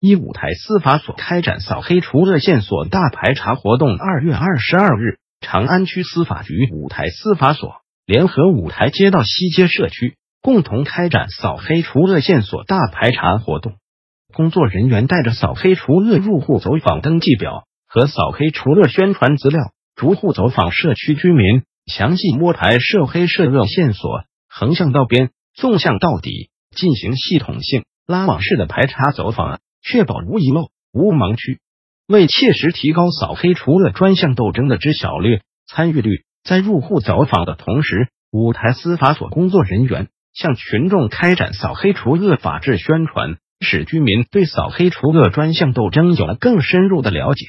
一五台司法所开展扫黑除恶线索大排查活动。二月二十二日，长安区司法局五台司法所联合五台街道西街社区，共同开展扫黑除恶线索大排查活动。工作人员带着扫黑除恶入户走访登记表和扫黑除恶宣传资料，逐户走访社区居民，详细摸排涉黑涉恶线索，横向到边，纵向到底，进行系统性拉网式的排查走访。确保无遗漏、无盲区，为切实提高扫黑除恶专项斗争的知晓率、参与率，在入户走访的同时，五台司法所工作人员向群众开展扫黑除恶法治宣传，使居民对扫黑除恶专项斗争有了更深入的了解。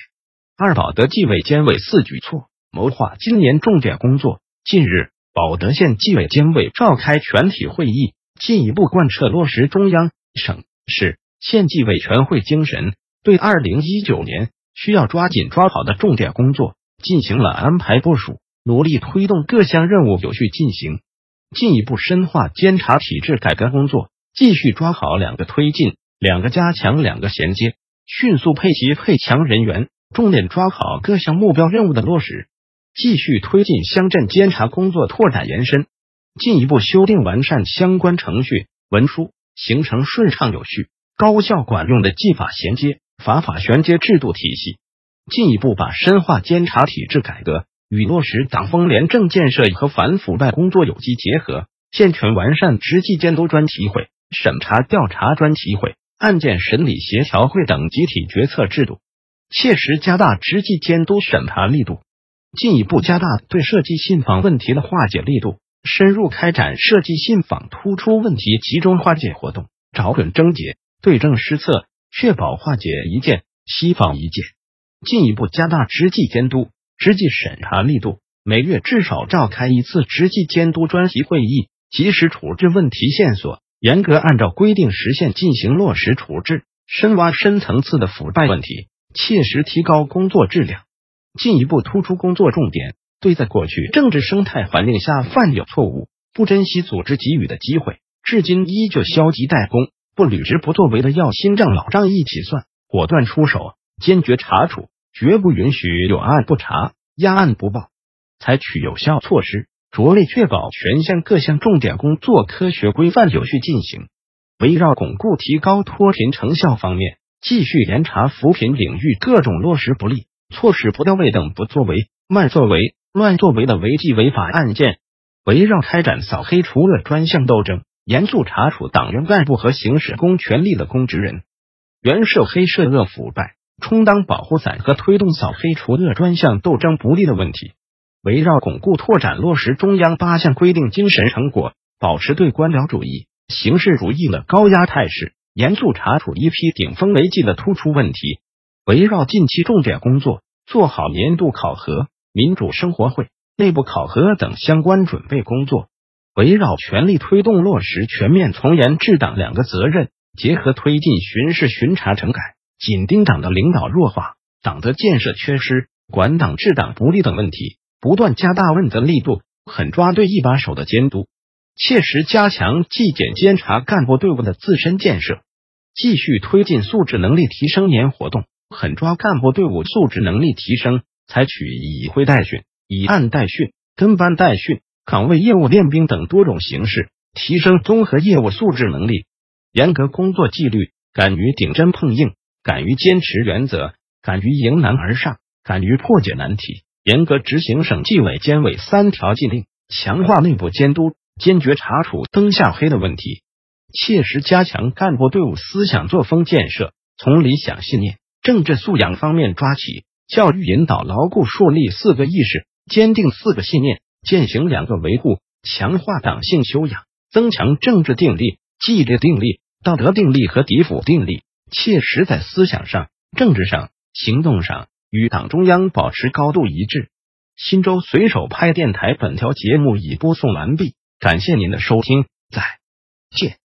二保德纪委监委四举措谋划今年重点工作。近日，保德县纪委监委召开全体会议，进一步贯彻落实中央、省、市。县纪委全会精神，对二零一九年需要抓紧抓好的重点工作进行了安排部署，努力推动各项任务有序进行，进一步深化监察体制改革工作，继续抓好两个推进、两个加强、两个衔接，迅速配齐配强人员，重点抓好各项目标任务的落实，继续推进乡镇监察工作拓展延伸，进一步修订完善相关程序文书，形成顺畅有序。高效管用的纪法衔接、法法衔接制度体系，进一步把深化监察体制改革与落实党风廉政建设和反腐败工作有机结合，健全完善执纪监督专题会、审查调查专题会、案件审理协调会等集体决策制度，切实加大执纪监督审查力度，进一步加大对涉及信访问题的化解力度，深入开展涉及信访突出问题集中化解活动，找准症结。对症施策，确保化解一件西访一件，进一步加大执纪监督、执纪审查力度。每月至少召开一次执纪监督专题会议，及时处置问题线索，严格按照规定时限进行落实处置，深挖深层次的腐败问题，切实提高工作质量。进一步突出工作重点，对在过去政治生态环境下犯有错误、不珍惜组织给予的机会，至今依旧消极怠工。不履职不作为的要新账老账一起算，果断出手，坚决查处，绝不允许有案不查、压案不报。采取有效措施，着力确保全县各项重点工作科学规范有序进行。围绕巩固提高脱贫成效方面，继续严查扶贫领域各种落实不力、措施不到位等不作为、慢作为、乱作为的违纪违法案件。围绕开展扫黑除恶专项斗争。严肃查处党员干部和行使公权力的公职人员涉黑涉恶腐败，充当保护伞和推动扫黑除恶专项斗争不利的问题。围绕巩固拓展落实中央八项规定精神成果，保持对官僚主义、形式主义的高压态势，严肃查处一批顶风违纪的突出问题。围绕近期重点工作，做好年度考核、民主生活会、内部考核等相关准备工作。围绕全力推动落实全面从严治党两个责任，结合推进巡视巡查整改，紧盯党的领导弱化、党的建设缺失、管党治党不力等问题，不断加大问责力度，狠抓对一把手的监督，切实加强纪检监察干部队伍的自身建设，继续推进素质能力提升年活动，狠抓干部队伍素质能力提升，采取以会代训、以案代训、跟班代训。岗位业务练兵等多种形式，提升综合业务素质能力，严格工作纪律，敢于顶针碰硬，敢于坚持原则，敢于迎难而上，敢于破解难题，严格执行省纪委监委三条禁令，强化内部监督，坚决查处灯下黑的问题，切实加强干部队伍思想作风建设，从理想信念、政治素养方面抓起，教育引导牢固树立四个意识，坚定四个信念。践行两个维护，强化党性修养，增强政治定力、纪律定力、道德定力和敌腐定力，切实在思想上、政治上、行动上与党中央保持高度一致。新州随手拍电台本条节目已播送完毕，感谢您的收听，再见。